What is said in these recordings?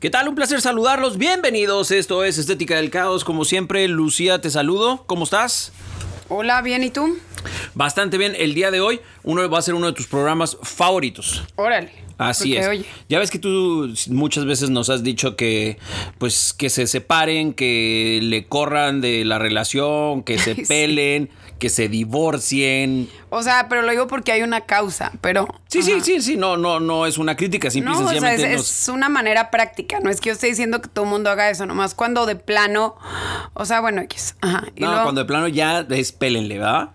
¿Qué tal? Un placer saludarlos. Bienvenidos. Esto es Estética del Caos. Como siempre, Lucía, te saludo. ¿Cómo estás? Hola, bien, ¿y tú? Bastante bien. El día de hoy, uno va a ser uno de tus programas favoritos. Órale. Así es. oye, Ya ves que tú muchas veces nos has dicho que pues que se separen, que le corran de la relación, que se Sí. pelen, que se divorcien. O sea, pero lo digo porque hay una causa, pero... Sí, sí, Ajá. sí, sí, no, no, no es una crítica, simple y No, o sea, es, nos- es una manera práctica, no es que yo esté diciendo que todo el mundo haga eso, nomás cuando de plano, o sea, bueno, X, ajá. Y No, luego- cuando de plano ya despélenle, ¿verdad?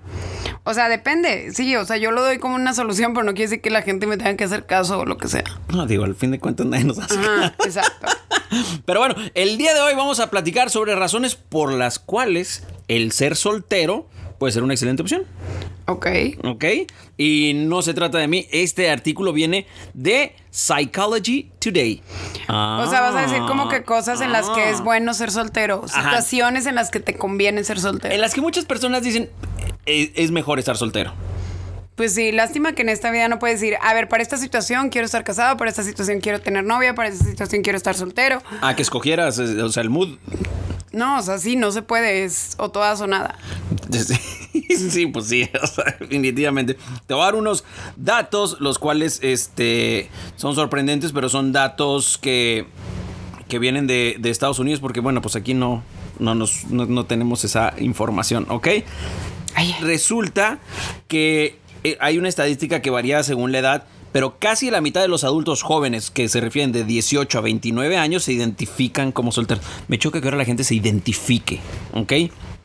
O sea, depende, sí, o sea, yo lo doy como una solución, pero no quiere decir que la gente me tenga que hacer caso o lo que sea. No, digo, al fin de cuentas nadie nos hace Ajá, exacto. Pero bueno, el día de hoy vamos a platicar sobre razones por las cuales el ser soltero puede ser una excelente opción. Ok. ¿Ok? Y no se trata de mí. Este artículo viene de Psychology Today. O sea, vas a decir como que cosas en las que es Ah. bueno ser soltero, Ajá. situaciones en las que te conviene ser soltero. En las que muchas personas dicen "Eh, es mejor estar soltero. Pues sí, lástima que en esta vida no puedes decir, a ver, para esta situación quiero estar casado, para esta situación quiero tener novia, para esta situación quiero estar soltero. A que escogieras, o sea, el mood. No, o sea, sí, no se puede, es o todas o nada. Sí, pues sí, o sea, definitivamente. Te voy a dar unos datos, los cuales este, son sorprendentes, pero son datos que, que vienen de, de Estados Unidos, porque bueno, pues aquí no, no, nos, no, no tenemos esa información, ¿ok? Ay, Resulta que eh, hay una estadística que varía según la edad, pero casi la mitad de los adultos jóvenes que se refieren de 18 a 29 años se identifican como solteros. Me choca que ahora la gente se identifique, ¿ok?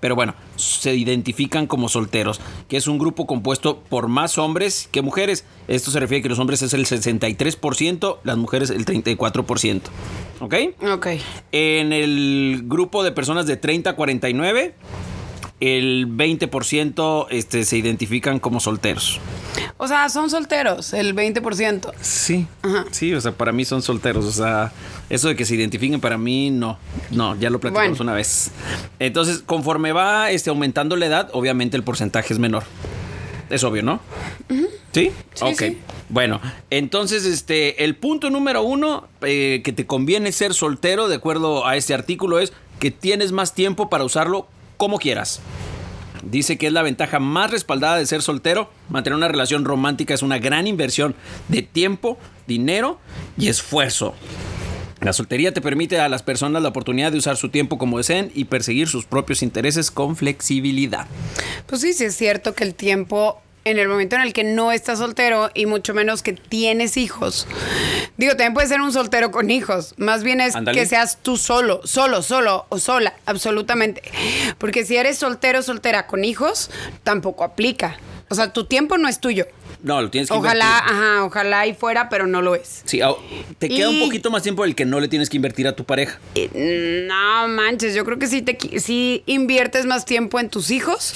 Pero bueno, se identifican como solteros, que es un grupo compuesto por más hombres que mujeres. Esto se refiere a que los hombres es el 63%, las mujeres el 34%, ¿ok? ok. En el grupo de personas de 30 a 49, el 20% este, se identifican como solteros. O sea, son solteros, el 20%. Sí, sí, o sea, para mí son solteros. O sea, eso de que se identifiquen para mí, no. No, ya lo platicamos Bueno. una vez. Entonces, conforme va este, aumentando la edad, obviamente el porcentaje es menor. Es obvio, ¿no? ¿Sí? Sí, ok. sí. Bueno, entonces, este, el punto número uno eh, que te conviene ser soltero, de acuerdo a este artículo, es que tienes más tiempo para usarlo como quieras. Dice que es la ventaja más respaldada de ser soltero. Mantener una relación romántica es una gran inversión de tiempo, dinero y esfuerzo. La soltería te permite a las personas la oportunidad de usar su tiempo como deseen y perseguir sus propios intereses con flexibilidad. Pues sí, sí es cierto que el tiempo en el momento en el que no estás soltero y mucho menos que tienes hijos. Digo, también puedes ser un soltero con hijos. Más bien es que seas tú solo, solo, solo o sola, absolutamente. Porque si eres soltero o soltera con hijos, tampoco aplica. O sea, tu tiempo no es tuyo. No, lo tienes que Ojalá, invertir. ajá, ojalá y fuera, pero no lo es. Sí, te queda un poquito más tiempo el que no le tienes que invertir a tu pareja. Eh, No manches, yo creo que sí, te, sí inviertes más tiempo en tus hijos.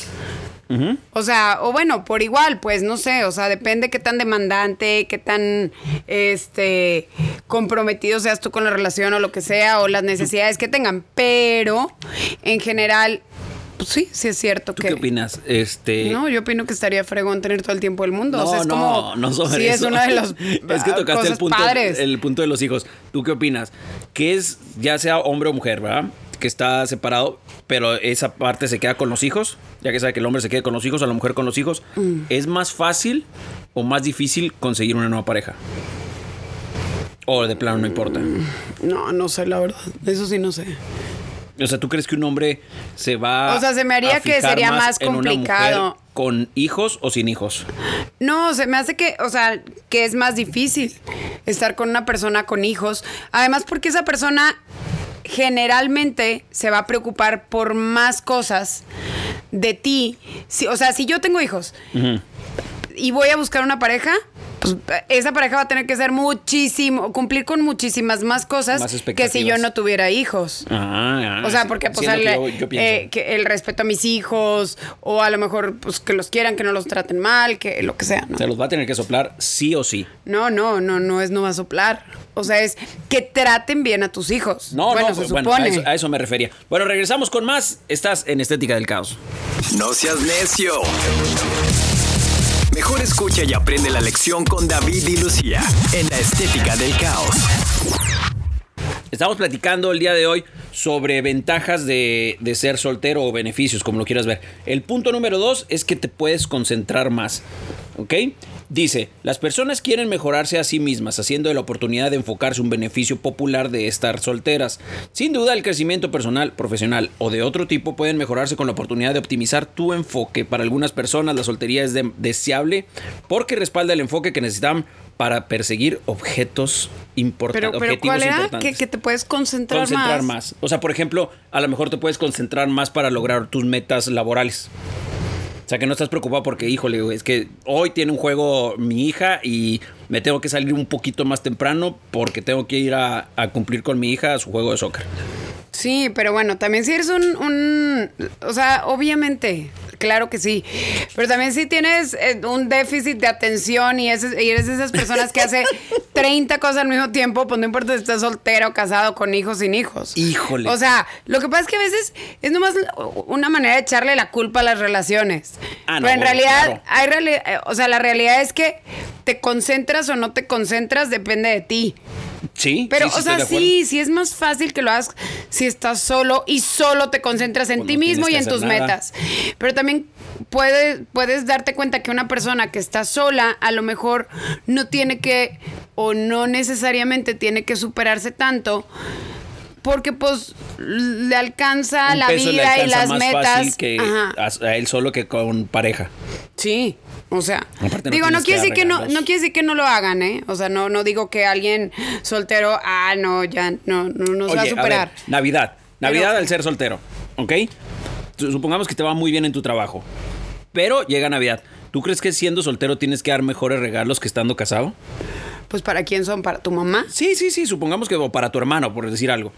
O sea, o bueno, por igual, pues no sé, o sea, depende qué tan demandante, qué tan este comprometido seas tú con la relación o lo que sea, o las necesidades que tengan. Pero en general, pues sí, sí es cierto ¿Tú que. qué opinas? Este. No, yo opino que estaría fregón tener todo el tiempo del mundo. No, o sea, es no, como. no sobre sí, es uno de los. es que tocaste el punto, padres. el punto de los hijos. ¿Tú qué opinas? Que es, ya sea hombre o mujer, ¿verdad? Que está separado, pero esa parte se queda con los hijos, ya que sabe que el hombre se quede con los hijos, a la mujer con los hijos. Mm. ¿Es más fácil o más difícil conseguir una nueva pareja? O de plano no importa. No, no sé, la verdad. Eso sí no sé. O sea, ¿tú crees que un hombre se va O sea, se me haría a que sería más mujer complicado. ¿Con hijos o sin hijos? No, se me hace que, o sea, que es más difícil estar con una persona con hijos. Además, porque esa persona generalmente se va a preocupar por más cosas de ti. Si- o sea, si yo tengo hijos y voy a buscar una pareja, pues esa pareja va a tener que ser muchísimo, cumplir con muchísimas más cosas Más que si yo no tuviera hijos. Ah, ah, O sea, porque pues el, que yo- eh, que el respeto a mis hijos, o a lo mejor pues que los quieran, que no los traten mal, que lo que sea, ¿no? Se los va a tener que soplar sí o sí. No, no, no, no es no va a soplar. O sea, es que traten bien a tus hijos. No, bueno, no, se bueno, supone. a, eso, a eso me refería. Bueno, regresamos con más. Estás en Estética del Caos. No seas necio. Mejor escucha y aprende la lección con David y Lucía en la estética del caos. Estamos platicando el día de hoy sobre ventajas de, de ser soltero o beneficios, como lo quieras ver. El punto número dos es que te puedes concentrar más. ¿Ok? Dice, las personas quieren mejorarse a sí mismas, haciendo de la oportunidad de enfocarse un beneficio popular de estar solteras. Sin duda, el crecimiento personal, profesional o de otro tipo pueden mejorarse con la oportunidad de optimizar tu enfoque. Para algunas personas, la soltería es de- deseable porque respalda el enfoque que necesitan para perseguir objetos importantes. pero, pero ¿cuál era? Que, que te puedes concentrar, concentrar más. más. O sea, por ejemplo, a lo mejor te puedes concentrar más para lograr tus metas laborales. O sea, que no estás preocupado porque, híjole, es que hoy tiene un juego mi hija y me tengo que salir un poquito más temprano porque tengo que ir a, a cumplir con mi hija a su juego de soccer. Sí, pero bueno, también si eres un, un- o sea, obviamente, claro que sí, pero también si tienes eh, un déficit de atención y, ese- y eres de esas personas que hace 30 cosas al mismo tiempo, pues no importa si estás soltero, casado, con hijos, sin hijos. Híjole. O sea, lo que pasa es que a veces es nomás una manera de echarle la culpa a las relaciones. Ah, no, pero en bueno, realidad, claro. hay reali- eh, o sea, la realidad es que te concentras o no te concentras depende de ti. Sí, Pero, sí, sí, o sea, sí, sí es más fácil que lo hagas si estás solo y solo te concentras en Pues ti no mismo y en tus nada. metas. Pero también puedes, puedes darte cuenta que una persona que está sola a lo mejor no tiene que o no necesariamente tiene que superarse tanto. Porque pues le alcanza Un la le vida y las más metas. fácil que Ajá. a él solo que con pareja. Sí, o sea, Aparte no digo, no que quiere decir que no, no quiere decir que no lo hagan, ¿eh? O sea, no, no digo que alguien soltero, ah, no, ya no, no nos va a superar. ver, Navidad. Navidad Pero- al ser soltero, ¿ok? Su- Supongamos que te va muy bien en tu trabajo, pero llega Navidad. ¿Tú crees que siendo soltero tienes que dar mejores regalos que estando casado? Pues para quién son, para tu mamá. Sí, sí, sí, supongamos que o para tu hermano, por decir algo.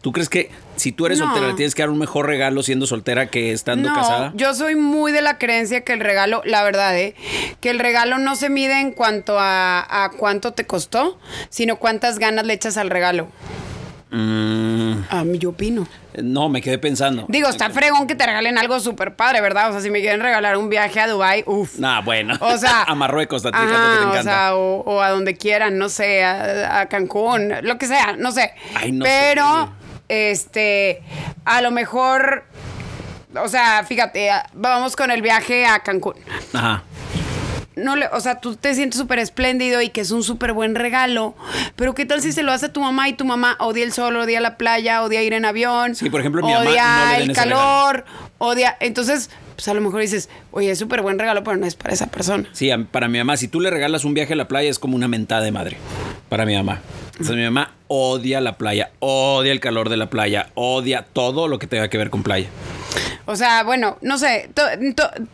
¿Tú crees que si tú eres No. soltera le tienes que dar un mejor regalo siendo soltera que estando no, casada? yo soy muy de la creencia que el regalo, la verdad, ¿eh? Que el regalo no se mide en cuanto a, a cuánto te costó, sino cuántas ganas le echas al regalo. Mm, A mí yo opino. no, me quedé pensando. Digo, está fregón que te regalen algo súper padre, ¿verdad? O sea, si me quieren regalar un viaje a Dubai, uff. Nah, bueno. O sea, a Marruecos, a ti, ajá, fíjate que te encanta. O, sea, o, o a donde quieran, no sé, a, a Cancún, lo que sea, no sé. Ay, no sé, Pero. Este, a lo mejor, o sea, fíjate, vamos con el viaje a Cancún. Ajá. No le, o sea, tú te sientes súper espléndido y que es un súper buen regalo, pero ¿qué tal si se lo hace a tu mamá y tu mamá odia el sol, odia la playa, odia ir en avión? Sí, por ejemplo, mi mamá odia no le den el calor, odia... Entonces, pues a lo mejor dices, oye, es súper buen regalo, pero no es para esa persona. Sí, para mi mamá, si tú le regalas un viaje a la playa es como una mentada de madre. Para mi mamá. Entonces mi mamá odia la playa, odia el calor de la playa, odia todo lo que tenga que ver con playa. O sea, bueno, no sé, to-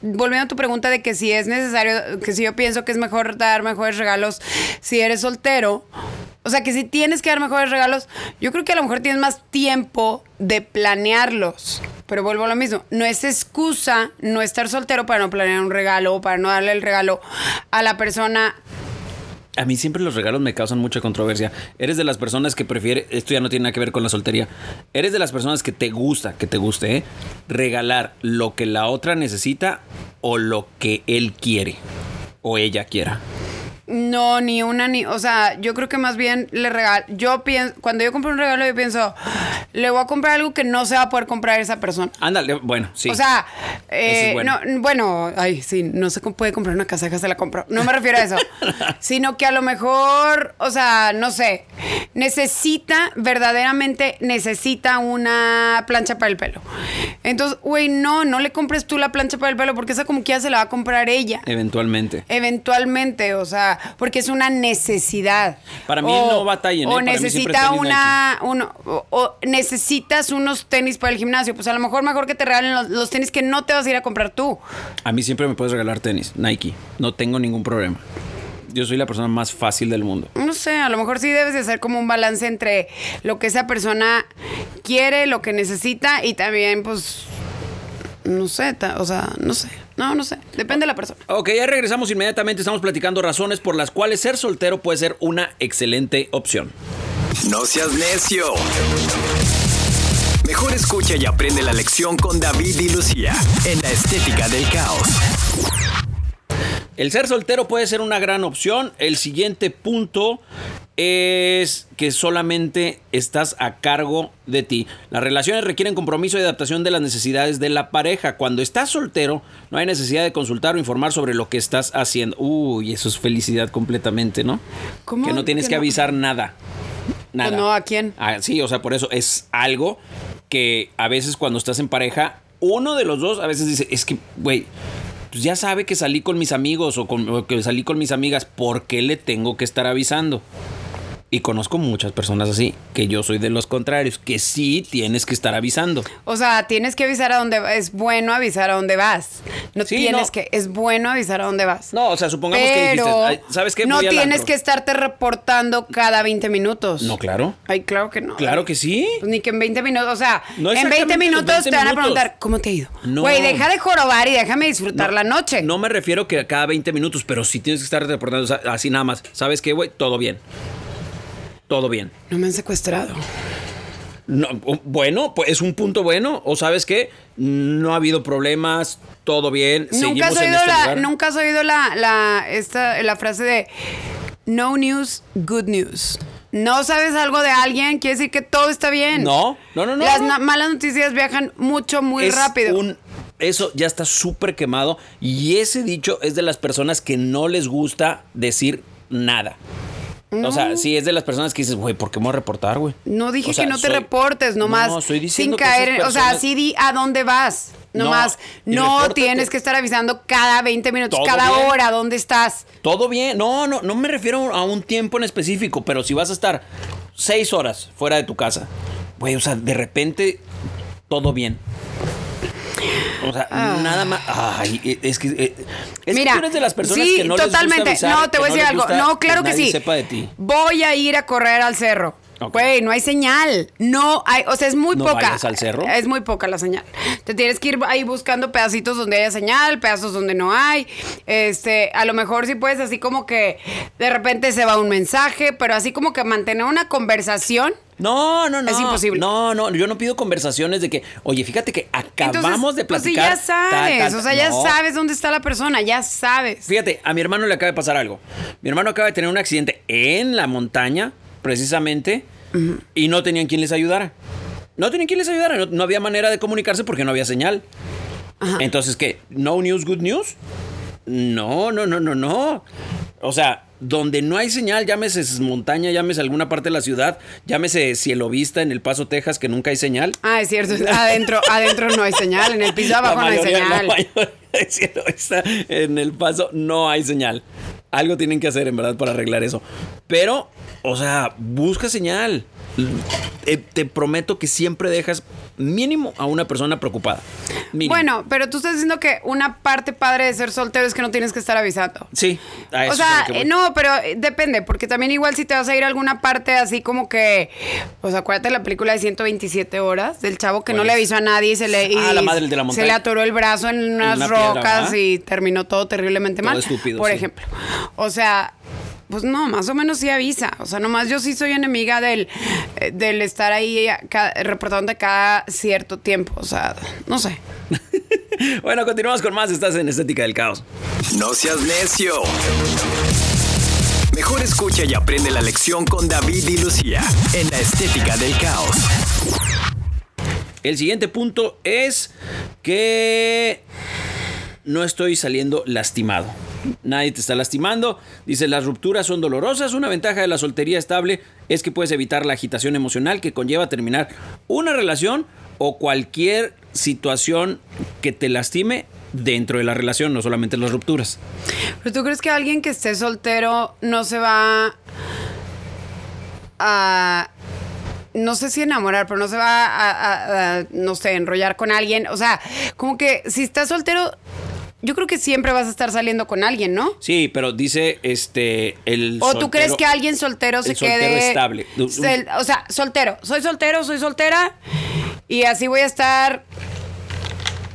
volviendo a tu pregunta de que si es necesario, que si yo pienso que es mejor dar mejores regalos si eres soltero, o sea, que si tienes que dar mejores regalos, yo creo que a lo mejor tienes más tiempo de planearlos. Pero vuelvo a lo mismo, no es excusa no estar soltero para no planear un regalo o para no darle el regalo a la persona. A mí siempre los regalos me causan mucha controversia. Eres de las personas que prefiere, esto ya no tiene nada que ver con la soltería, eres de las personas que te gusta, que te guste, ¿eh? regalar lo que la otra necesita o lo que él quiere o ella quiera. No, ni una ni. O sea, yo creo que más bien le regalo. Yo pienso. Cuando yo compro un regalo, yo pienso. Le voy a comprar algo que no se va a poder comprar esa persona. Ándale, bueno, sí. O sea, eh, es bueno. no, bueno, ay, sí, no se puede comprar una casaca, se la compro. No me refiero a eso. sino que a lo mejor, o sea, no sé, necesita, verdaderamente necesita una plancha para el pelo. Entonces, güey, no, no le compres tú la plancha para el pelo porque esa como que ya se la va a comprar ella. Eventualmente. Eventualmente, o sea, porque es una necesidad. Para mí no batallen, ¿eh? O necesita una. uno- o, o necesitas unos tenis para el gimnasio. Pues a lo mejor mejor que te regalen los, los tenis que no te vas a ir a comprar tú. A mí siempre me puedes regalar tenis, Nike. No tengo ningún problema. Yo soy la persona más fácil del mundo. No sé, a lo mejor sí debes de hacer como un balance entre lo que esa persona quiere, lo que necesita y también, pues, no sé, o sea, no sé. No, no sé. Depende de la persona. Ok, ya regresamos inmediatamente. Estamos platicando razones por las cuales ser soltero puede ser una excelente opción. No seas necio. Mejor escucha y aprende la lección con David y Lucía en la estética del caos. El ser soltero puede ser una gran opción. El siguiente punto es que solamente estás a cargo de ti. Las relaciones requieren compromiso y adaptación de las necesidades de la pareja. Cuando estás soltero, no hay necesidad de consultar o informar sobre lo que estás haciendo. Uy, eso es felicidad completamente, ¿no? ¿Cómo Que no tienes que que no? avisar nada. Nada. Pues no, ¿a quién? Ah, sí, o sea, por eso es algo que a veces cuando estás en pareja, uno de los dos a veces dice, es que, güey, pues ya sabe que salí con mis amigos o, con, o que salí con mis amigas, ¿por qué le tengo que estar avisando? Y conozco muchas personas así, que yo soy de los contrarios, que sí tienes que estar avisando. O sea, tienes que avisar a dónde va- es bueno avisar a dónde vas. No Sí, tienes no. que, es bueno avisar a dónde vas. No, o sea, supongamos que dijiste, Pero "Ay, ¿sabes qué? no Voy tienes antro". que estarte reportando cada 20 minutos. No, claro. Ay, claro que no. Claro que sí. Pues ni que en 20 minutos, o sea, No en 20 exactamente los minutos 20 te van a preguntar, ¿cómo te ha ido? No. Güey, deja de jorobar y déjame disfrutar la noche. No me refiero que a cada 20 minutos, pero sí tienes que estar reportando o sea, así nada más. ¿Sabes qué, güey? Todo bien. Todo bien. No me han secuestrado. No, bueno, pues es un punto bueno. O sabes qué, no ha habido problemas, todo bien. Nunca has oído este la, nunca has oído la, la, esta, la frase de no news, good news. No sabes algo de alguien, quiere decir que todo está bien. No, no, no, no, Las no. malas noticias viajan mucho, muy Es rápido. un- eso ya está súper quemado. Y ese dicho es de las personas que no les gusta decir nada. O sea, sí, es de las personas que dices, güey, ¿por qué me voy a reportar, güey? No dije O sea, que no te soy- reportes, nomás No, estoy sin diciendo que caer esas en, o sea, personas- sí di a dónde vas. No, Nomás no, repórtate. tienes que estar avisando cada 20 minutos, Todo cada bien. hora dónde estás. Todo bien. No, no, no me refiero a un tiempo en específico, pero si vas a estar seis horas fuera de tu casa, güey, o sea, de repente todo bien. O sea, nada más. Ay, e, es que. eh, Es Mira, que tú eres de las personas sí, que no totalmente. les gusta avisar, no, te que voy a decir les algo. No, claro que, nadie sí. sepa de ti. Voy a ir a correr al cerro. Güey, no hay señal. No hay, o sea, es muy ¿No poca. vayas al cerro? Es muy poca la señal. Te tienes que ir ahí buscando pedacitos donde haya señal, pedazos donde no hay. Este, a lo mejor sí puedes así como que de repente se va un mensaje, pero así como que mantener una conversación. No, no, no. Es imposible. No, no, yo no pido conversaciones de que, oye, fíjate que acabamos Entonces, de pues sí, platicar. ya sabes. ta, ta, o sea, ya no. sabes dónde está la persona, ya sabes. Fíjate, a mi hermano le acaba de pasar algo. Mi hermano acaba de tener un accidente en la montaña, precisamente, y no tenían quien les ayudara. No tenían quien les ayudara, no, no había manera de comunicarse porque no había señal. Entonces, ¿qué? ¿No news, good news? No, no, no, no, no. O sea, donde no hay señal, llámese montaña, llámese alguna parte de la ciudad, llámese Cielo Vista en El Paso, Texas, que nunca hay señal. Ah, es cierto. Adentro, adentro no hay señal. En el piso abajo no hay señal. La mayoría de cielo está en el paso, no hay señal. Algo tienen que hacer, en verdad, para arreglar eso. Pero, o sea, busca señal. Te, te prometo que siempre dejas mínimo a una persona preocupada. Mínimo. Bueno, pero tú estás diciendo que una parte padre de ser soltero es que no tienes que estar avisando. Sí, a eso O sea, es eh, no, pero eh, depende, porque también igual si te vas a ir a alguna parte así como que, pues acuérdate de la película de 127 horas del chavo que no ¿Cuál le avisó a nadie y se le y Ah, la madre de la se le atoró el brazo en unas una rocas y terminó todo terriblemente Todo mal. estúpido, por sí. ejemplo. O sea, pues no, más o menos sí avisa. O sea, nomás yo sí soy enemiga del, eh, del estar ahí reportándote cada cierto tiempo. O sea, no sé. Bueno, continuamos con más. Estás en Estética del Caos. No seas necio. Mejor escucha y aprende la lección con David y Lucía en la estética del caos. El siguiente punto es que no estoy saliendo lastimado. Nadie te está lastimando. Dice, las rupturas son dolorosas. Una ventaja de la soltería estable es que puedes evitar la agitación emocional que conlleva terminar una relación o cualquier situación que te lastime dentro de la relación, no solamente las rupturas. ¿Pero tú crees que alguien que esté soltero no se va a... No sé si enamorar, pero no se va a, a- a, no sé, enrollar con alguien? O sea, como que si estás soltero, yo creo que siempre vas a estar saliendo con alguien, ¿no? Sí, pero dice este el ¿O tú crees soltero- que alguien soltero se el soltero quede estable. Se- o sea, soltero. Soy soltero, soy soltera. Y así voy a estar.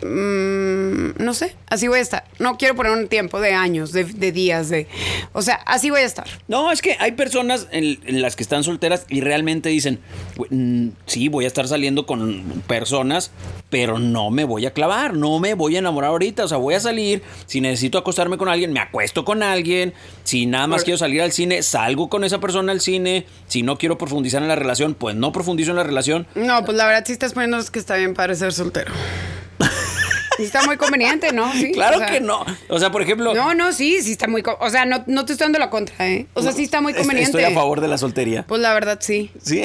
Mm, no sé, así voy a estar. No quiero poner un tiempo de años, de, de días, de. O sea, así voy a estar. No, es que hay personas en, en las que están solteras y realmente dicen, "Güey, mm, sí, voy a estar saliendo con personas, pero no me voy a clavar, no me voy a enamorar ahorita. O sea, voy a salir, si necesito acostarme con alguien, me acuesto con alguien. Si nada más quiero salir al cine, salgo con esa persona al cine. Si no quiero profundizar en la relación, pues no profundizo en la relación. No, pues la verdad sí estás poniendo que está bien para ser soltero. Y está muy conveniente, ¿no? Sí, claro o sea, que no. O sea, por ejemplo... No, no, sí, sí está muy. O sea, no, no te estoy dando la contra, ¿eh? O sea, sí está muy conveniente. Estoy a favor de la soltería. Pues la verdad sí. Sí.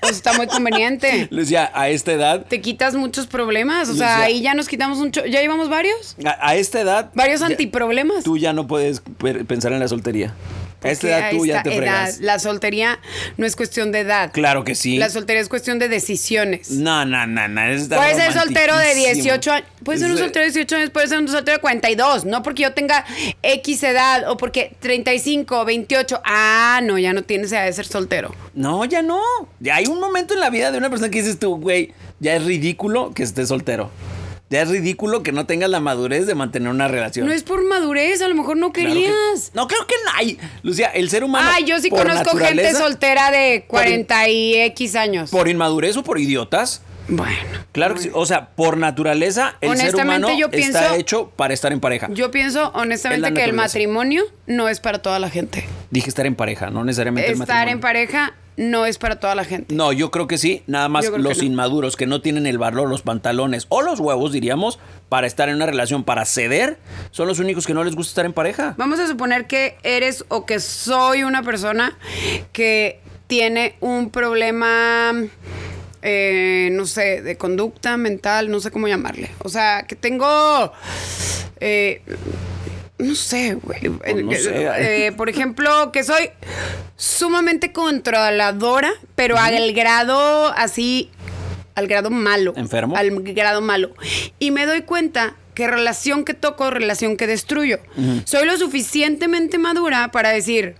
Pues está muy conveniente. Lucía, a esta edad, Te quitas muchos problemas. O sea, ahí ya nos quitamos un. ¿Ya llevamos varios? a, a esta edad... Varios ya- antiproblemas. Tú ya no puedes pensar en la soltería. A esta Porque edad tú ya te edad, fregas. La soltería no es cuestión de edad. Claro que sí. La soltería es cuestión de decisiones. No, no, no, no. Puede ser soltero de romantiquísimo. 18 años. Puede ser un soltero de 18 años, puede ser un soltero de 42. No porque yo tenga X edad o porque 35, 28. Ah, no, ya no tienes edad de ser soltero. No, ya no. Ya hay un momento en la vida de una persona que dices tú, güey, ya es ridículo que estés soltero. Ya es ridículo que no tengas la madurez de mantener una relación. No es por madurez, a lo mejor no Claro que- querías. no, creo que no hay. Lucía, el ser humano. Ay, yo sí conozco gente soltera de 40 y X años. Por inmadurez o por idiotas. Bueno. Claro que sí. O sea, por naturaleza, el ser humano yo está hecho para estar en pareja. Yo pienso Es honestamente que el matrimonio no es para toda la gente. Dije estar en pareja, no necesariamente el Estar en matrimonio. pareja no es para toda la gente. No, yo creo que sí. Nada más que los no. inmaduros que no tienen el valor, los pantalones o los huevos, diríamos, para estar en una relación, para ceder, son los únicos que no les gusta estar en pareja. Vamos a suponer que eres o que soy una persona que tiene un problema, eh, no sé, de conducta mental, no sé cómo llamarle. O sea, que tengo... eh, no sé, güey. Pues no sé. Eh, por ejemplo, que soy sumamente controladora, pero al grado así, al grado malo. ¿Enfermo? Al grado malo. Y me doy cuenta que relación que toco, relación que destruyo. Soy lo suficientemente madura para decir,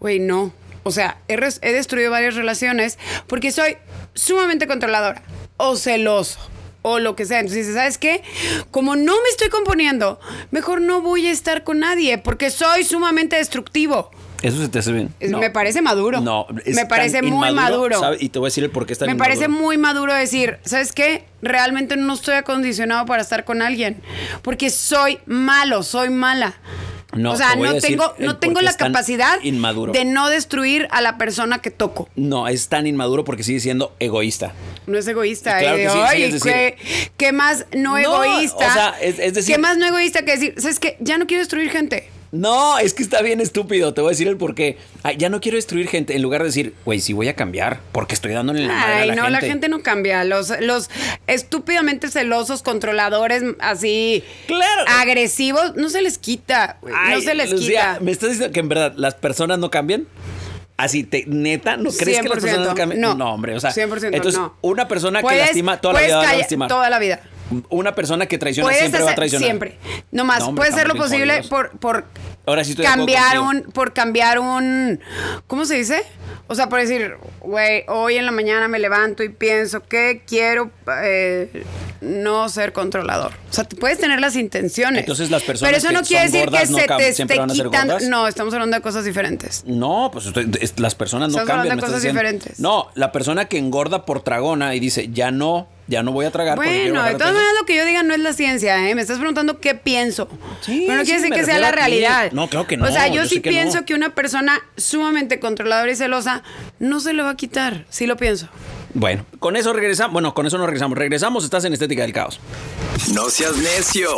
güey, no. O sea, he, he destruido varias relaciones porque soy sumamente controladora o celoso o lo que sea. Entonces dices, ¿sabes qué? Como no me estoy componiendo, mejor no voy a estar con nadie porque soy sumamente destructivo. Eso se te hace bien. No. Me parece maduro. No, es me tan parece muy inmaduro, maduro. ¿sabe? Y te voy a decir el por qué está Me parece muy maduro decir, ¿sabes qué? Realmente no estoy acondicionado para estar con alguien. Porque soy malo, soy mala. No, o sea, te no tengo, no tengo la es capacidad inmaduro. de no destruir a la persona que toco. No, es tan inmaduro porque sigue siendo egoísta. No es egoísta. Claro eh, que sí, sí, ay, es decir- ¿qué, qué más no, No, egoísta? o sea, es- es decir- ¿Qué más no egoísta que decir, ¿sabes qué? Ya no quiero destruir gente. No, es que está bien estúpido. Te voy a decir el por qué. Ay, ya no quiero destruir gente. En lugar de decir, güey, sí voy a cambiar porque estoy dándole la madre a Ay, la no, gente. la gente no cambia. Los, los estúpidamente celosos, controladores, así Claro. agresivos, no se les quita. Ay, no se les Lucía, quita. ¿Me estás diciendo que en verdad las personas no cambian? Así, te, neta, ¿no crees que las personas no 100%, cambian? no. hombre, o sea. 100% entonces, no. una persona que Puedes- lastima toda la vida va a lastimar. Toda la vida. Una persona que traiciona Puedes siempre va a traicionar. siempre. No hombre, puedes hacer lo posible por, por Ahora sí estoy de acuerdo cambiar un, por cambiar un, ¿cómo se dice? O sea, por decir, güey, hoy en la mañana me levanto y pienso que quiero eh, no ser controlador. O sea, puedes tener las intenciones. Entonces, las personas Pero eso que no quiere decir gordas que no se te esté ser quitando. No, estamos hablando de cosas diferentes. No, pues estoy- es- las personas no Estamos cambian. hablando de cosas diciendo. diferentes. No, la persona que engorda por tragona y dice, ya no, ya no voy a tragar. Bueno, de todas peso". maneras lo que yo diga no es la ciencia, ¿eh? Me estás preguntando qué pienso. Sí, Pero no sí, quiere decir que sea la realidad. No, claro que no, O sea, yo, yo sí que pienso no. que una persona sumamente controladora y celosa no se le va a quitar. Sí lo pienso. Bueno, con eso regresamos. Bueno, con eso no regresamos. Regresamos, estás en Estética del Caos. No seas necio.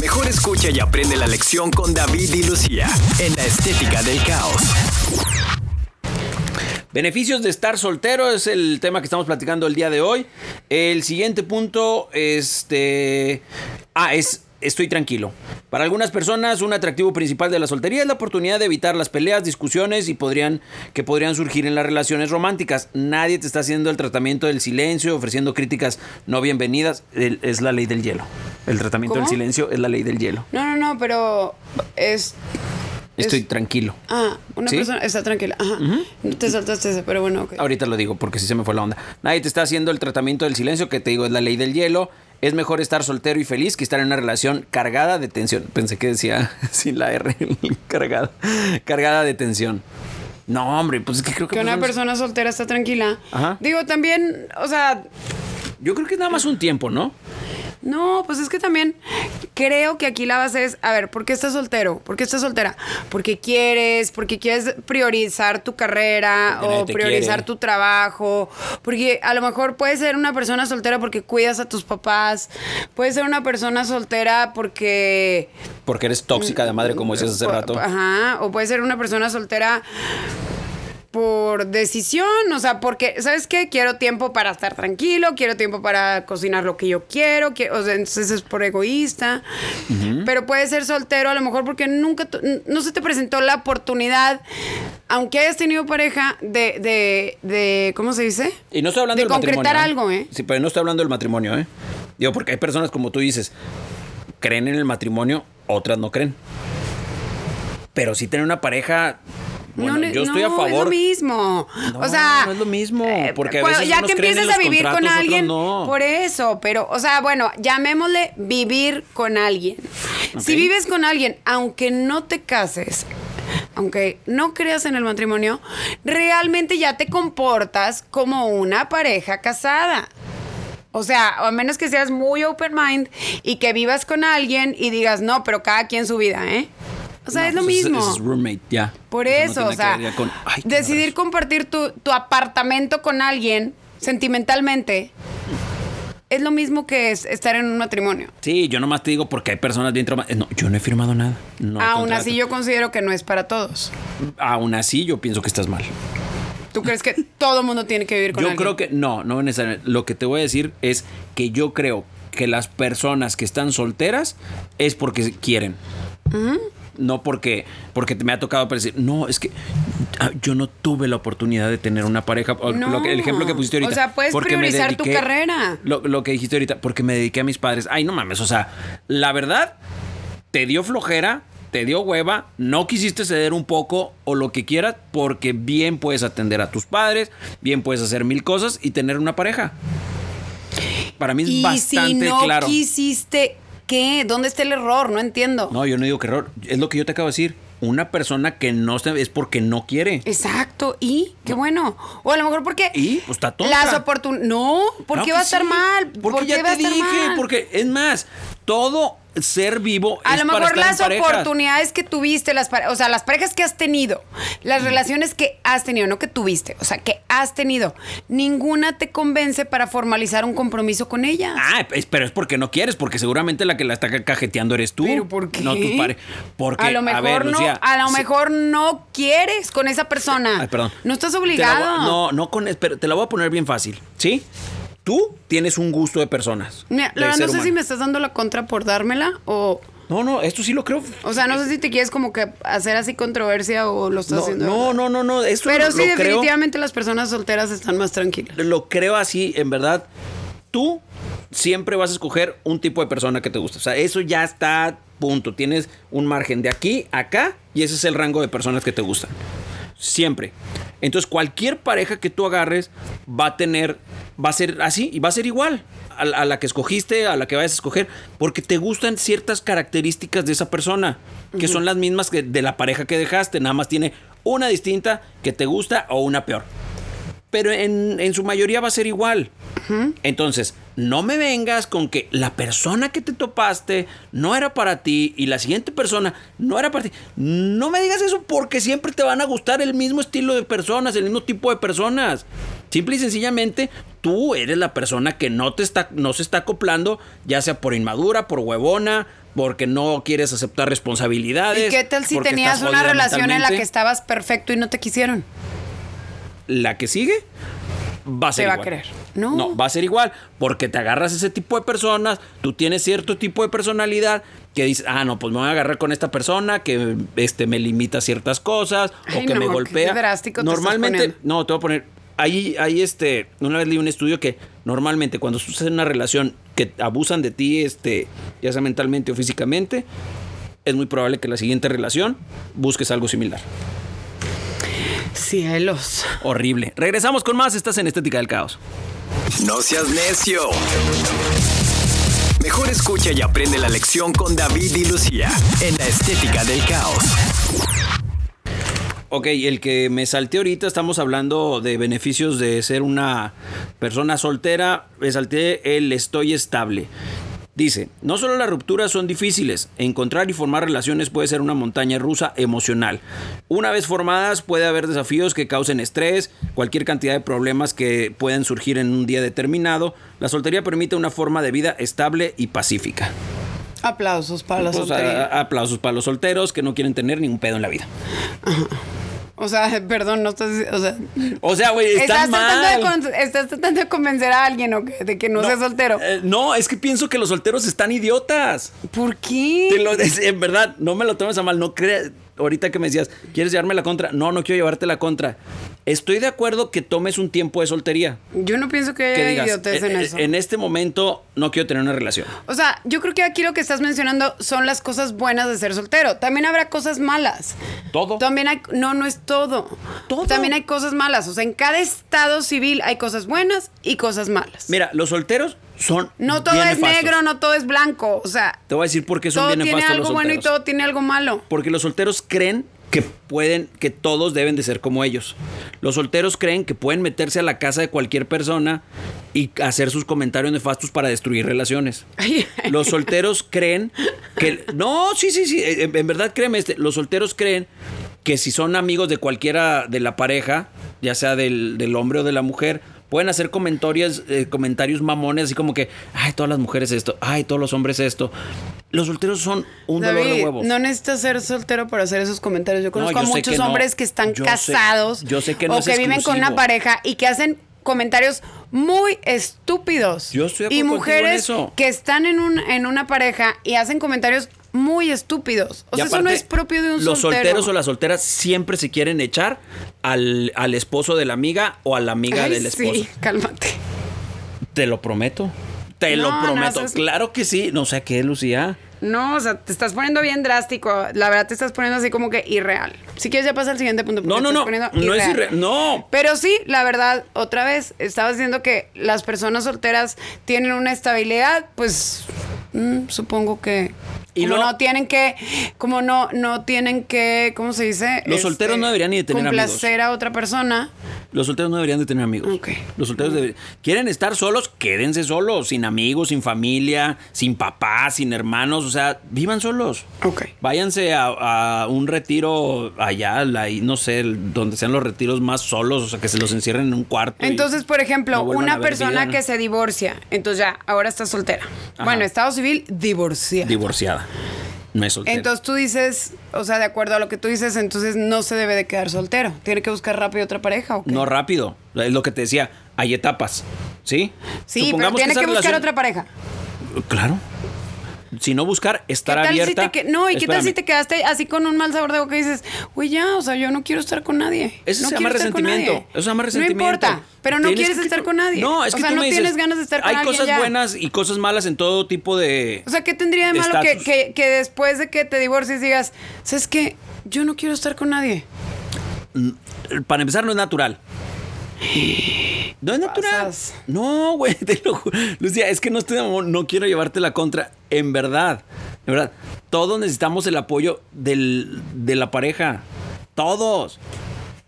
Mejor escucha y aprende la lección con David y Lucía en la estética del caos. Beneficios de estar soltero es el tema que estamos platicando el día de hoy. El siguiente punto, este. Ah, es estoy tranquilo. Para algunas personas, un atractivo principal de la soltería es la oportunidad de evitar las peleas, discusiones y podrían, que podrían surgir en las relaciones románticas. Nadie te está haciendo el tratamiento del silencio, ofreciendo críticas no bienvenidas. El- es la ley del hielo. El tratamiento del silencio es la ley del hielo. No, no, no, pero es. Estoy Es- tranquilo. Ah, una ¿Sí? persona está tranquila. Ajá. No te saltaste ese, pero bueno, ok. Ahorita lo digo porque sí se me fue la onda. Nadie te está haciendo el tratamiento del silencio, que te digo es la ley del hielo. Es mejor estar soltero y feliz que estar en una relación cargada de tensión. Pensé que decía sin la R, cargada, cargada de tensión. No, hombre, pues es que creo que... Que una personas- persona soltera está tranquila. Ajá. Digo, también, o sea, Yo creo que es nada más un tiempo, ¿no? No, pues es que también creo que aquí la base es, a ver, ¿por qué estás soltero? ¿Por qué estás soltera? Porque quieres, porque quieres priorizar tu carrera Porque o priorizar quiere. tu trabajo, porque a lo mejor puedes ser una persona soltera porque cuidas a tus papás, puedes ser una persona soltera porque Porque eres tóxica de madre, como decías hace rato. Ajá, o puede ser una persona soltera por decisión, o sea, porque, ¿sabes qué? Quiero tiempo para estar tranquilo, quiero tiempo para cocinar lo que yo quiero, que, o sea, entonces es por egoísta. Pero puede ser soltero a lo mejor porque nunca, no se te presentó la oportunidad, aunque hayas tenido pareja, de, de, de ¿cómo se dice? Y no estoy hablando de del matrimonio. concretar ¿eh? algo, ¿eh? Sí, pero no estoy hablando del matrimonio, ¿eh? Digo, porque hay personas como tú dices, creen en el matrimonio, otras no creen. Pero sí tener una pareja. Bueno, ne- yo estoy a no, favor. Es lo mismo. No, o sea. no es lo mismo, porque a veces ya que empiezas a vivir con alguien. no. Por eso, pero, o sea, bueno, llamémosle vivir con alguien. Si vives con alguien, aunque no te cases. Aunque no creas en el matrimonio, realmente ya te comportas como una pareja casada. O sea, a menos que seas muy open mind y que vivas con alguien y digas, no, pero cada quien su vida, ¿eh? O sea, No, es lo pues mismo. es roommate, ya. Por Eso no o sea, con- Ay, decidir compartir tu, tu apartamento con alguien sentimentalmente es lo mismo que es estar en un matrimonio. Sí, yo nomás te digo porque hay personas bien traumadas. No, yo no he firmado nada. No Aún así yo considero que no es para todos. Aún así yo pienso que estás mal. ¿Tú crees que todo el mundo tiene que vivir con Yo alguien? creo que no, no necesariamente. Lo que te voy a decir es que yo creo que las personas que están solteras es porque quieren. No porque, porque me ha tocado decir, no, es que ah, yo no tuve la oportunidad de tener una pareja. O No. lo que- el ejemplo que pusiste ahorita. O sea, puedes porque me priorizar tu carrera. Lo, lo que dijiste ahorita, porque me dediqué a mis padres. Ay, no mames, o sea, la verdad, te dio flojera, te dio hueva, no quisiste ceder un poco o lo que quieras, porque bien puedes atender a tus padres, bien puedes hacer mil cosas y tener una pareja. Para mí es y bastante si no claro. quisiste, ¿qué? ¿Dónde está el error? No entiendo. No, yo no digo que error, es lo que yo te acabo de decir. Una persona que no se- es porque no quiere. Exacto, y qué bueno. O a lo mejor porque Y, pues, está tonta. las oportunidades. No, ¿por qué que va a estar sí, mal? Porque ¿Por ya qué va a te estar dije, mal? porque es más, todo ser vivo A es lo para mejor en las parejas. oportunidades que tuviste, las pare- o sea, las parejas que has tenido, las relaciones que has tenido, no que tuviste, o sea, que has tenido, ninguna te convence para formalizar un compromiso con ella. Ah, es- pero es porque no quieres, porque seguramente la que la está ca- cajeteando eres tú. ¿Pero por qué? No tus pares. Porque, a lo mejor ver, no, Lucía, a lo si- mejor no quieres con esa persona. Ay, perdón. No estás obligado. voy- no, no con. Pero te la voy a poner bien fácil, ¿sí? Tú tienes un gusto de personas. Mira, la verdad no sé humano. si me estás dando la contra por dármela o No, no, esto sí lo creo. o sea, no sé si te quieres como que hacer así controversia o lo estás No, haciendo. no, no, no, no. Esto Pero lo, sí, lo creo. definitivamente las personas solteras están más tranquilas. lo creo así, en verdad, tú siempre vas a escoger un tipo de persona que te gusta. O sea, eso ya está, punto. Tienes un margen de aquí a acá y ese es el rango de personas que te gustan. Siempre. Entonces, cualquier pareja que tú agarres va a tener, va a ser así y va a ser igual a, la- a la que escogiste, a la que vayas a escoger, porque te gustan ciertas características de esa persona, que son las mismas que de la pareja que dejaste, nada más tiene una distinta que te gusta o una peor pero en, en su mayoría va a ser igual. Entonces, no me vengas con que la persona que te topaste no era para ti y la siguiente persona no era para ti. No me digas eso porque siempre te van a gustar el mismo estilo de personas, el mismo tipo de personas. Simple y sencillamente, tú eres la persona que no te está, no se está acoplando, ya sea por inmadura, por huevona, porque no quieres aceptar responsabilidades. ¿Y qué tal si tenías una relación en la que estabas perfecto y no te quisieron? La que sigue va a ser Te va a igual. querer. No. No, va a ser igual, porque te agarras a ese tipo de personas, tú tienes cierto tipo de personalidad que dices, ah, no, pues me voy a agarrar con esta persona que este, me limita ciertas cosas Ay, o que no, me qué golpea. drástico te estás Normalmente, no, te voy a poner, ahí, ahí este, una vez leí un estudio que normalmente cuando en una relación que abusan de ti, este, ya sea mentalmente o físicamente, es muy probable que la siguiente relación busques algo similar. Cielos. Horrible. Regresamos con más, estás en Estética del Caos. No seas necio. Mejor escucha y aprende la lección con David y Lucía en la estética del caos. Ok, el que me salté ahorita, estamos hablando de beneficios de ser una persona soltera. Me salté el estoy estable. Dice, no solo las rupturas son difíciles, encontrar y formar relaciones puede ser una montaña rusa emocional. Una vez formadas puede haber desafíos que causen estrés, cualquier cantidad de problemas que pueden surgir en un día determinado. La soltería permite una forma de vida estable y pacífica. Aplausos para la Pues, soltería. a- aplausos para los solteros que no quieren tener ningún pedo en la vida. O sea, perdón, no estás. O sea, O sea, güey, estás tratando, de mal. con- estás tratando de convencer a alguien ¿o qué? de que no, sea soltero. eh, no, es que pienso que los solteros están idiotas. ¿Por qué? Te lo- es- en verdad, no me lo tomes a mal. No creas. Ahorita que me decías, ¿quieres llevarme la contra? No, no quiero llevarte la contra. Estoy de acuerdo que tomes un tiempo de soltería. Yo no pienso que Que digas, idiotez en "Eh, eh, eso. en este momento no quiero tener una relación. O sea, yo creo que aquí lo que estás mencionando son las cosas buenas de ser soltero. También habrá cosas malas. Todo. También hay, no, no es todo. Todo. También hay cosas malas. O sea, en cada estado civil hay cosas buenas y cosas malas. Mira, los solteros son. no todo es nefastos. negro, no todo es blanco. O sea, Te voy a decir por qué son todo bien tiene algo los bueno y todo tiene algo malo. Porque los solteros creen que pueden, que todos deben de ser como ellos. Los solteros creen que pueden meterse a la casa de cualquier persona y hacer sus comentarios nefastos para destruir relaciones. Los solteros creen que... No, sí, sí, sí. En, en verdad, créeme, este, los solteros creen que si son amigos de cualquiera de la pareja, ya sea del, del hombre o de la mujer, pueden hacer comentarios, eh, comentarios mamones, así como que, ay, todas las mujeres esto, ay, todos los hombres esto. Los solteros son un dolor de huevos. no necesitas ser soltero para hacer esos comentarios. Yo conozco yo a muchos que no. hombres que están Yo sé- casados yo sé que no o es que viven con una pareja y que hacen comentarios muy estúpidos. Yo estoy de y en mujeres eso. que están en, un, en una pareja y hacen comentarios muy estúpidos. O Y sea, eso no es propio de un Los soltero. solteros o las solteras siempre se quieren echar al, al esposo de la amiga o a la amiga Ay, del esposo. Sí, cálmate. Te lo prometo. Te No, lo prometo. Claro que sí. No sé qué, Lucía. No, o sea, te estás poniendo bien drástico. La verdad te estás poniendo así como que irreal. Si quieres ya pasa al siguiente punto. No, no, no. No es irreal. No. Pero sí, la verdad, otra vez, estabas diciendo que las personas solteras tienen una estabilidad, pues mm, supongo que Y como no- no tienen que, como no, no tienen que, ¿cómo se dice? Este, Los solteros no deberían ni de tener amigos. complacer a otra persona. Los solteros no deberían de tener amigos. Ok. Los solteros deberían... ¿Quieren estar solos? Quédense solos. Sin amigos, sin familia, sin papás, sin hermanos. O sea, vivan solos. Ok. Váyanse a, a un retiro allá, ahí, no sé, donde sean los retiros más solos, o sea, que se los encierren en un cuarto. Entonces, por ejemplo, no una persona vida. que se divorcia, entonces ya, ahora está soltera. Ajá. Bueno, estado civil, divorcia. Divorciada. No es soltera. Entonces tú dices, o sea, de acuerdo a lo que tú dices, entonces no se debe de quedar soltero. Tiene que buscar rápido otra pareja, ¿o qué? No rápido. Es lo que te decía. Hay etapas. ¿Sí? Sí, pero tiene que, buscar relación- otra pareja. Claro. Si no buscar, ¿Qué estar tal abierta. si te que- No, ¿y qué tal si te quedaste así con un mal sabor de boca y dices, güey, ya, o sea, yo no quiero estar con nadie. Eso no se llama resentimiento. nadie"? Eso se llama resentimiento. No importa, pero no Tienes quieres estar con nadie. No, es o que sea, tú no me tienes ganas de estar con Hay alguien cosas ya. buenas y cosas malas en todo tipo de. O sea, ¿qué tendría de de malo que, que, que después de que te divorcies digas, ¿sabes qué? Yo no quiero estar con nadie. Para empezar, no es natural. No es natural. Pasas. No, güey, te lo juro. Lucía, es que no estoy de amor, no quiero llevarte la contra. En verdad, en verdad. Todos necesitamos el apoyo del- de la pareja. Todos.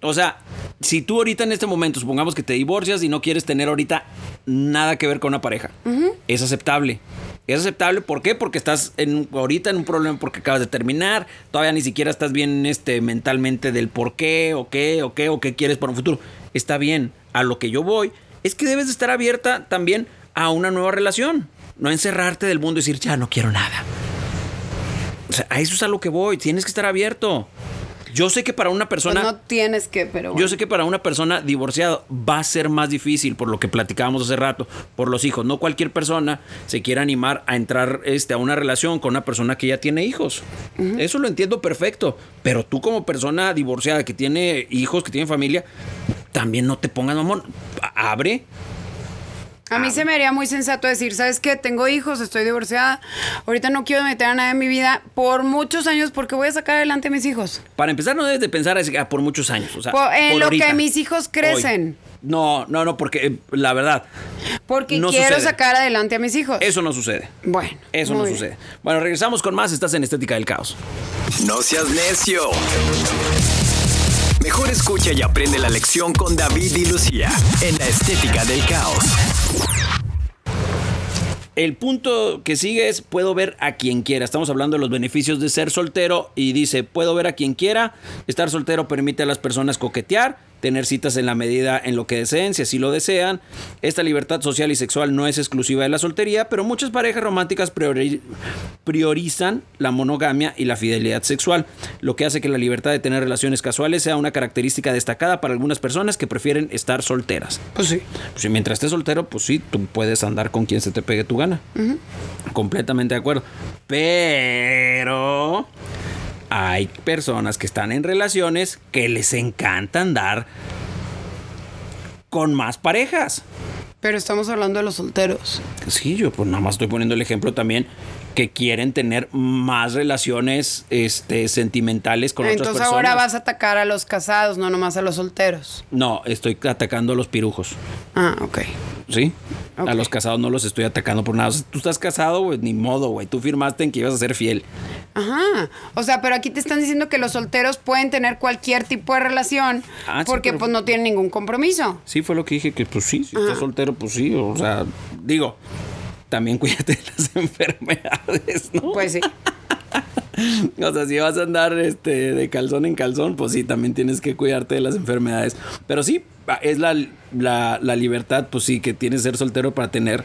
O sea, si tú ahorita en este momento, supongamos que te divorcias y no quieres tener ahorita nada que ver con una pareja, es aceptable. Es aceptable, ¿por qué? Porque estás en, ahorita en un problema porque acabas de terminar, todavía ni siquiera estás bien este, mentalmente del por qué, o qué, o qué, o qué quieres para un futuro. Está bien, a lo que yo voy es que debes de estar abierta también a una nueva relación, no encerrarte del mundo y decir, ya no quiero nada. O sea, a eso es a lo que voy, tienes que estar abierto. Yo sé que para una Pues persona... no tienes que, pero. Yo sé que para una persona divorciada va a ser más difícil, por lo que platicábamos hace rato, por los hijos. No cualquier persona se quiere animar a entrar este, a una relación con una persona que ya tiene hijos. Eso lo entiendo perfecto. Pero tú como persona divorciada que tiene hijos, que tiene familia, también no te pongas mamón. Abre. A mí se me haría muy sensato decir, ¿sabes qué? Tengo hijos, estoy divorciada. Ahorita no quiero meter a nadie en mi vida por muchos años porque voy a sacar adelante a mis hijos. Para empezar, no debes de pensar así, ah, por muchos años. O sea, Por- en por lo ahorita. que mis hijos crecen. Hoy. No, no, no, porque eh, la verdad, Porque No quiero sucede. sacar adelante a mis hijos. eso no sucede. Bueno. Eso no bien. sucede. Bueno, regresamos con más. Estás en Estética del Caos. No seas necio. Mejor escucha y aprende la lección con David y Lucía en la estética del caos. El punto que sigue es puedo ver a quien quiera. Estamos hablando de los beneficios de ser soltero y dice puedo ver a quien quiera. Estar soltero permite a las personas coquetear, tener citas en la medida en lo que deseen, si así lo desean. Esta libertad social y sexual no es exclusiva de la soltería, pero muchas parejas románticas priori- priorizan la monogamia y la fidelidad sexual, lo que hace que la libertad de tener relaciones casuales sea una característica destacada para algunas personas que prefieren estar solteras. Pues sí. Pues si mientras estés soltero, pues sí, tú puedes andar con quien se te pegue tu gana. Completamente de acuerdo. Pero hay personas que están en relaciones que les encanta andar con más parejas. Pero estamos hablando de los solteros. Sí, yo pues nada más estoy poniendo el ejemplo también que quieren tener más relaciones este, sentimentales con otras Entonces personas. ahora vas a atacar a los casados, no nomás a los solteros. No, estoy atacando a los pirujos. Ah, ok. ¿Sí? A los casados no los estoy atacando por nada. O sea, tú estás casado, güey, ni modo, güey. Tú firmaste en que ibas a ser fiel. Ajá. O sea, pero aquí te están diciendo que los solteros pueden tener cualquier tipo de relación Ah, porque pues no tienen ningún compromiso. Sí, fue lo que dije, que pues sí, si estás soltero, pues sí. O sea, digo, también cuídate de las enfermedades, ¿no? Pues sí. O sea, si vas a andar este, de calzón en calzón, pues sí, también tienes que cuidarte de las enfermedades. Pero sí, es la, la, la libertad, pues sí, que tienes ser soltero para tener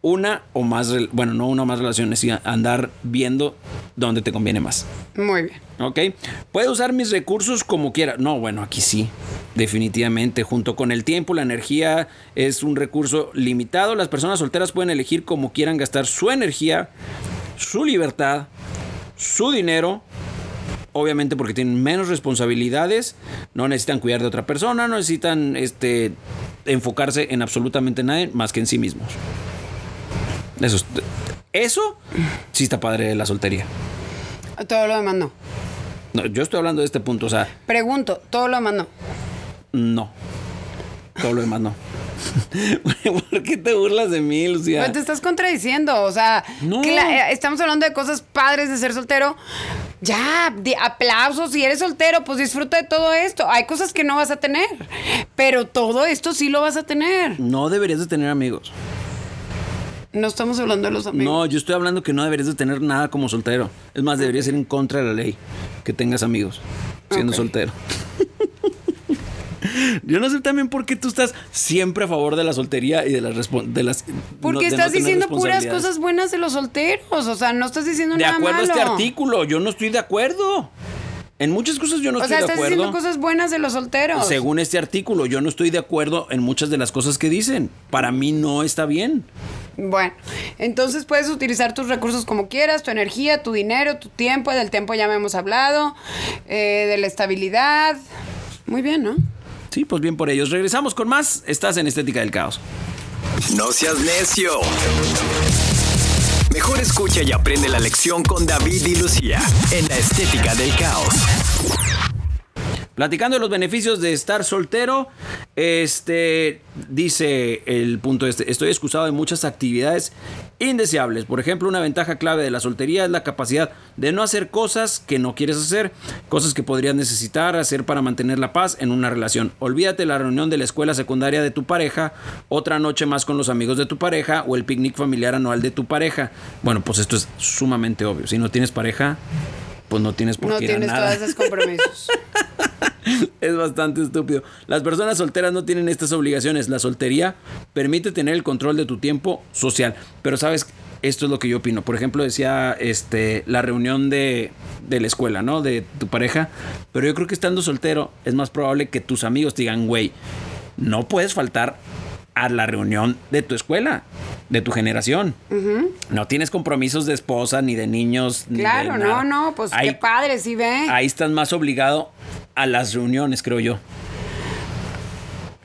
una o más, bueno, no una o más relaciones, sino andar viendo dónde te conviene más. Muy bien. ¿Ok? Puedo usar mis recursos como quiera. No, bueno, aquí sí. Definitivamente. Junto con el tiempo, la energía es un recurso limitado. Las personas solteras pueden elegir como quieran gastar su energía, su libertad, su dinero. Obviamente porque tienen menos responsabilidades, no necesitan cuidar de otra persona, no necesitan este, enfocarse en absolutamente nadie más que en sí mismos. Eso, es- eso sí está padre de la soltería. Todo lo demás no. No, yo estoy hablando de este punto, o sea, Pregunto, todo lo demás no. no. Todo lo demás no. ¿Por qué te burlas de mí, Lucía? Pues te estás contradiciendo, o sea, No. eh, estamos hablando de cosas padres de ser soltero. Ya, di- aplausos, si eres soltero, pues disfruta de todo esto. Hay cosas que no vas a tener, pero todo esto sí lo vas a tener. No deberías de tener amigos. No estamos hablando de los amigos. No, yo estoy hablando que no deberías de tener nada como soltero. Es más, deberías ir en contra de la ley que tengas amigos siendo soltero. Yo no sé también por qué tú estás siempre a favor de la soltería y de las de las Porque no- de no estás diciendo puras cosas buenas de los solteros, o sea, no estás diciendo De nada acuerdo a malo. este artículo, yo no estoy de acuerdo. En muchas cosas yo no o estoy sea, de estás acuerdo. diciendo cosas buenas de los solteros. Según este artículo, yo no estoy de acuerdo en muchas de las cosas que dicen. Para mí no está bien. Bueno, entonces puedes utilizar tus recursos como quieras, tu energía, tu dinero, tu tiempo. Del tiempo ya me hemos hablado, eh, de la estabilidad. Muy bien, ¿no? Sí, pues bien por ellos. Regresamos con más. Estás en Estética del Caos. No seas necio. Mejor escucha y aprende la lección con David y Lucía en la estética del caos. Platicando de los beneficios de estar soltero, este dice el punto este, estoy excusado de muchas actividades indeseables. Por ejemplo, una ventaja clave de la soltería es la capacidad de no hacer cosas que no quieres hacer, cosas que podrías necesitar hacer para mantener la paz en una relación. Olvídate la reunión de la escuela secundaria de tu pareja, otra noche más con los amigos de tu pareja o el picnic familiar anual de tu pareja. Bueno, pues esto es sumamente obvio. Si no tienes pareja, pues no tienes por No qué ir a tienes nada. todos esos compromisos. Es bastante estúpido. Las personas solteras no tienen estas obligaciones. La soltería permite tener el control de tu tiempo social. Pero sabes, esto es lo que yo opino. Por ejemplo, decía este, la reunión de, de la escuela, ¿no? De tu pareja. Pero yo creo que estando soltero es más probable que tus amigos te digan, güey, no puedes faltar a la reunión de tu escuela, de tu generación. No tienes compromisos de esposa ni de niños. ni de Claro, no, no, pues Ahí- qué padre, sí ve. Ahí estás más obligado a las reuniones, creo yo.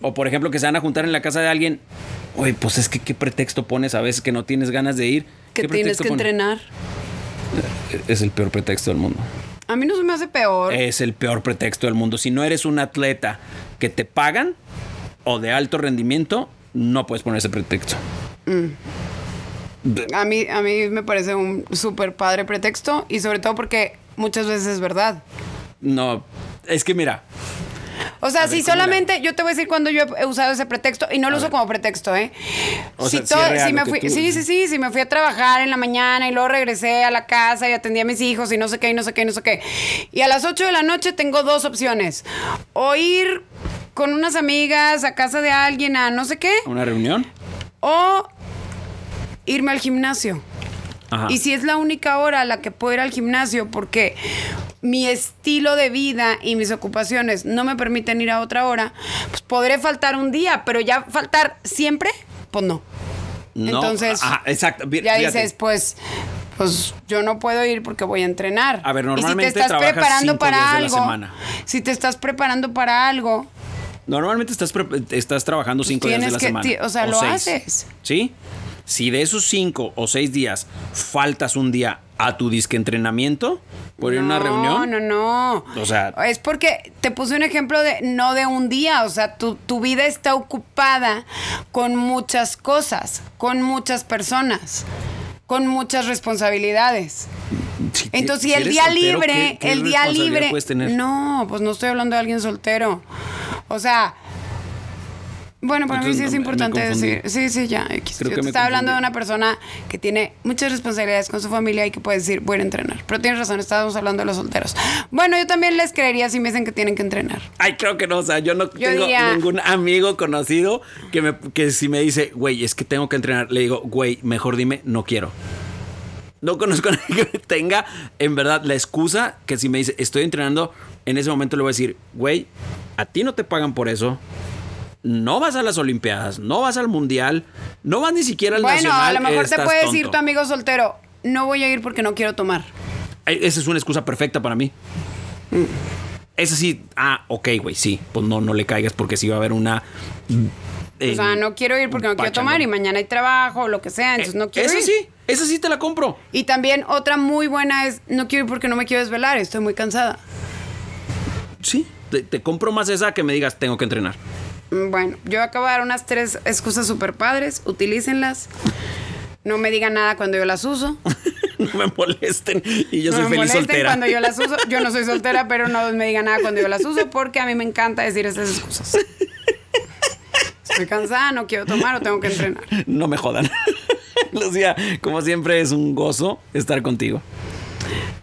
O por ejemplo, que se van a juntar en la casa de alguien. Oye, pues es que qué pretexto pones a veces que no tienes ganas de ir. que ¿Qué tienes que pones? entrenar. Es el peor pretexto del mundo. A mí no se me hace peor. Es el peor pretexto del mundo. Si no eres un atleta que te pagan o de alto rendimiento, no puedes poner ese pretexto. A mí, a mí me parece un súper padre pretexto y sobre todo porque muchas veces es verdad. No, es que mira, O sea, A si ¿cómo solamente, yo te voy a decir cuando yo he usado ese pretexto y no lo uso como pretexto, ¿eh? O si sea, si me fui, tú- sí, sí, sí, si me fui a trabajar en la mañana y luego regresé a la casa y atendí a mis hijos y no sé qué, y no sé qué, y no sé qué. Y a las 8 de la noche tengo dos opciones. O ir con unas amigas a casa de alguien a no sé qué, una reunión. o irme al gimnasio. Ajá. Y si es la única hora a la que puedo ir al gimnasio porque mi estilo de vida y mis ocupaciones no me permiten ir a otra hora, pues podré faltar un día, pero ya faltar siempre, pues no. No, Entonces, ajá, exacto. Ya dices, pues, pues yo no puedo ir porque voy a entrenar. A ver, Y si te normalmente estás trabajas preparando cinco para días de la algo, semana. si te estás preparando para algo, Normalmente estás, estás trabajando cinco días de la que- semana. o sea, lo haces. ¿Sí? Si de esos cinco o seis días faltas un día a tu disque entrenamiento por ir a una reunión. No, no, no. O sea- Es porque te puse un ejemplo de no de un día. O sea, tu, tu vida está ocupada con muchas cosas, con muchas personas, con muchas responsabilidades. Si te- Entonces, si el día soltero, libre, ¿qué- qué el día libre. No, pues no estoy hablando de alguien soltero. O sea. Bueno, para mí sí es importante decir. Sí, sí, ya. X. Creo Yo que te me estaba hablando de una persona que tiene muchas responsabilidades con su familia y que puede decir, voy a entrenar. Pero tienes razón, estábamos hablando de los solteros. Bueno, yo también les creería si me dicen que tienen que entrenar. Ay, creo que no. O sea, yo no Yo tengo diría- ningún amigo conocido que, me, que si me dice, güey, es que tengo que entrenar, le digo, güey, mejor dime, no quiero. No conozco a nadie que tenga, en verdad, la excusa que si me dice, estoy entrenando, en ese momento le voy a decir, güey, a ti no te pagan por eso. No vas a las Olimpiadas, no vas al Mundial, no vas ni siquiera al Bueno, Nacional. a lo mejor te puede decir tonto. tu amigo soltero, no voy a ir porque no quiero tomar. Esa es una excusa perfecta para mí. Esa sí, ah, ok, güey, sí. Pues no, no le caigas porque sí va a haber una. eh, o sea, no quiero ir porque no quiero tomar y mañana hay trabajo o lo que sea, entonces no quiero Esa ir. sí, esa sí te la compro. Y también otra muy buena es, no quiero ir porque no me quiero desvelar, estoy muy cansada. Sí, te, te compro más esa que me digas, tengo que entrenar. Bueno, yo acabo de dar unas tres excusas súper padres, utilícenlas. No me digan nada cuando yo las uso. no me molesten y yo no soy me feliz soltera. cuando yo las uso. Yo no soy soltera, pero no me digan nada cuando yo las uso porque a mí me encanta decir esas excusas. Estoy cansada, no quiero tomar o tengo que entrenar. No me jodan. Lucía, como siempre es un gozo estar contigo.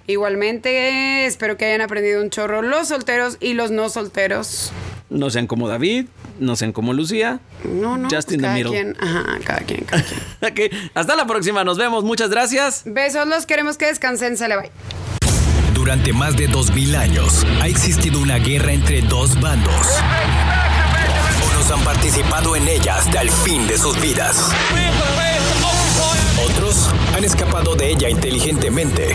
Igualmente, espero que hayan aprendido un chorro los solteros y los no solteros. No sean como David, no sean como Lucía. No, no. Pues in the cada middle. quien, ajá, cada quien, cada quien. Ok, hasta la próxima, nos vemos, muchas gracias. Besos, los queremos que descansen, se le bye. Durante más de 2000 años ha existido una guerra entre dos bandos. Unos han participado en ella hasta el fin de sus vidas. Otros han escapado de ella inteligentemente.